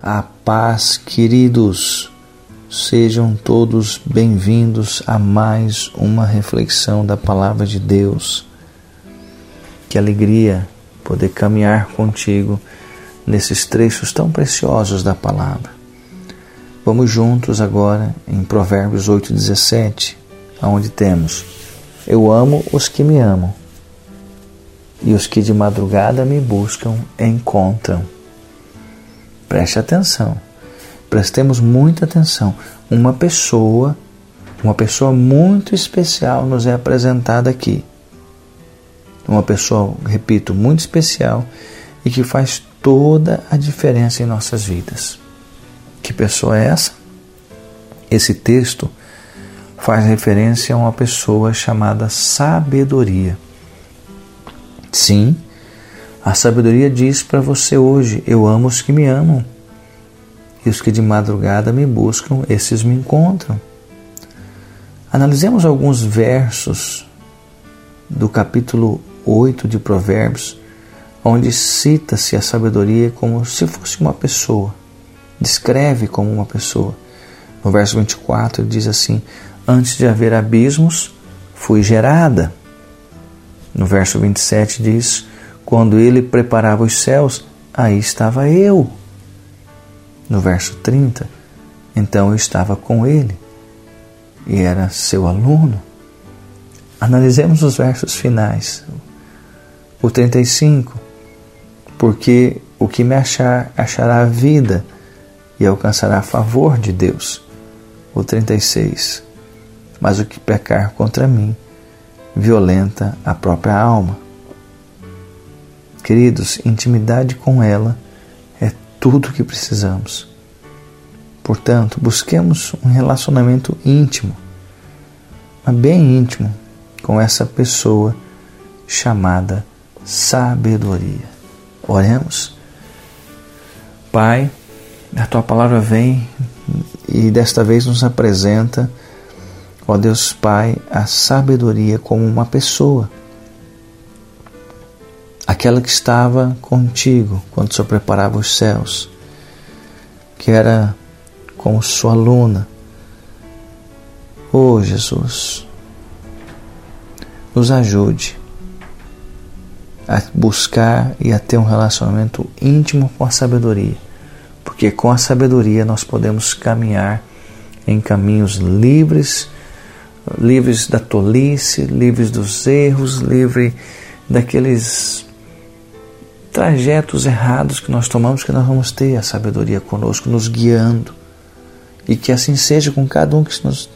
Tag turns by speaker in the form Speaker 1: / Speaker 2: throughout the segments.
Speaker 1: A paz, queridos. Sejam todos bem-vindos a mais uma reflexão da palavra de Deus. Que alegria poder caminhar contigo nesses trechos tão preciosos da palavra. Vamos juntos agora em Provérbios 8:17, onde temos: Eu amo os que me amam, e os que de madrugada me buscam encontram. Preste atenção. Prestemos muita atenção. Uma pessoa, uma pessoa muito especial nos é apresentada aqui. Uma pessoa, repito, muito especial e que faz toda a diferença em nossas vidas. Que pessoa é essa? Esse texto faz referência a uma pessoa chamada sabedoria. Sim, a sabedoria diz para você hoje: Eu amo os que me amam, e os que de madrugada me buscam, esses me encontram. Analisemos alguns versos do capítulo 8 de Provérbios, onde cita-se a sabedoria como se fosse uma pessoa, descreve como uma pessoa. No verso 24 ele diz assim: Antes de haver abismos, fui gerada. No verso 27 diz: quando ele preparava os céus, aí estava eu. No verso 30, então eu estava com ele e era seu aluno. Analisemos os versos finais. O 35, porque o que me achar, achará vida e alcançará favor de Deus. O 36, mas o que pecar contra mim, violenta a própria alma. Queridos, intimidade com ela é tudo o que precisamos. Portanto, busquemos um relacionamento íntimo, mas bem íntimo, com essa pessoa chamada sabedoria. Oremos. Pai, a tua palavra vem e desta vez nos apresenta, ó Deus Pai, a sabedoria como uma pessoa aquela que estava contigo quando Senhor preparava os céus, que era como sua aluna. Oh Jesus, nos ajude a buscar e a ter um relacionamento íntimo com a sabedoria, porque com a sabedoria nós podemos caminhar em caminhos livres, livres da tolice, livres dos erros, livre daqueles trajetos errados que nós tomamos, que nós vamos ter a sabedoria conosco, nos guiando. E que assim seja com cada um que, nos,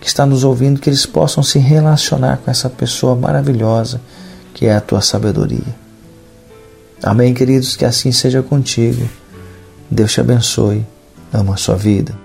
Speaker 1: que está nos ouvindo, que eles possam se relacionar com essa pessoa maravilhosa que é a tua sabedoria. Amém, queridos, que assim seja contigo. Deus te abençoe. Amo a sua vida.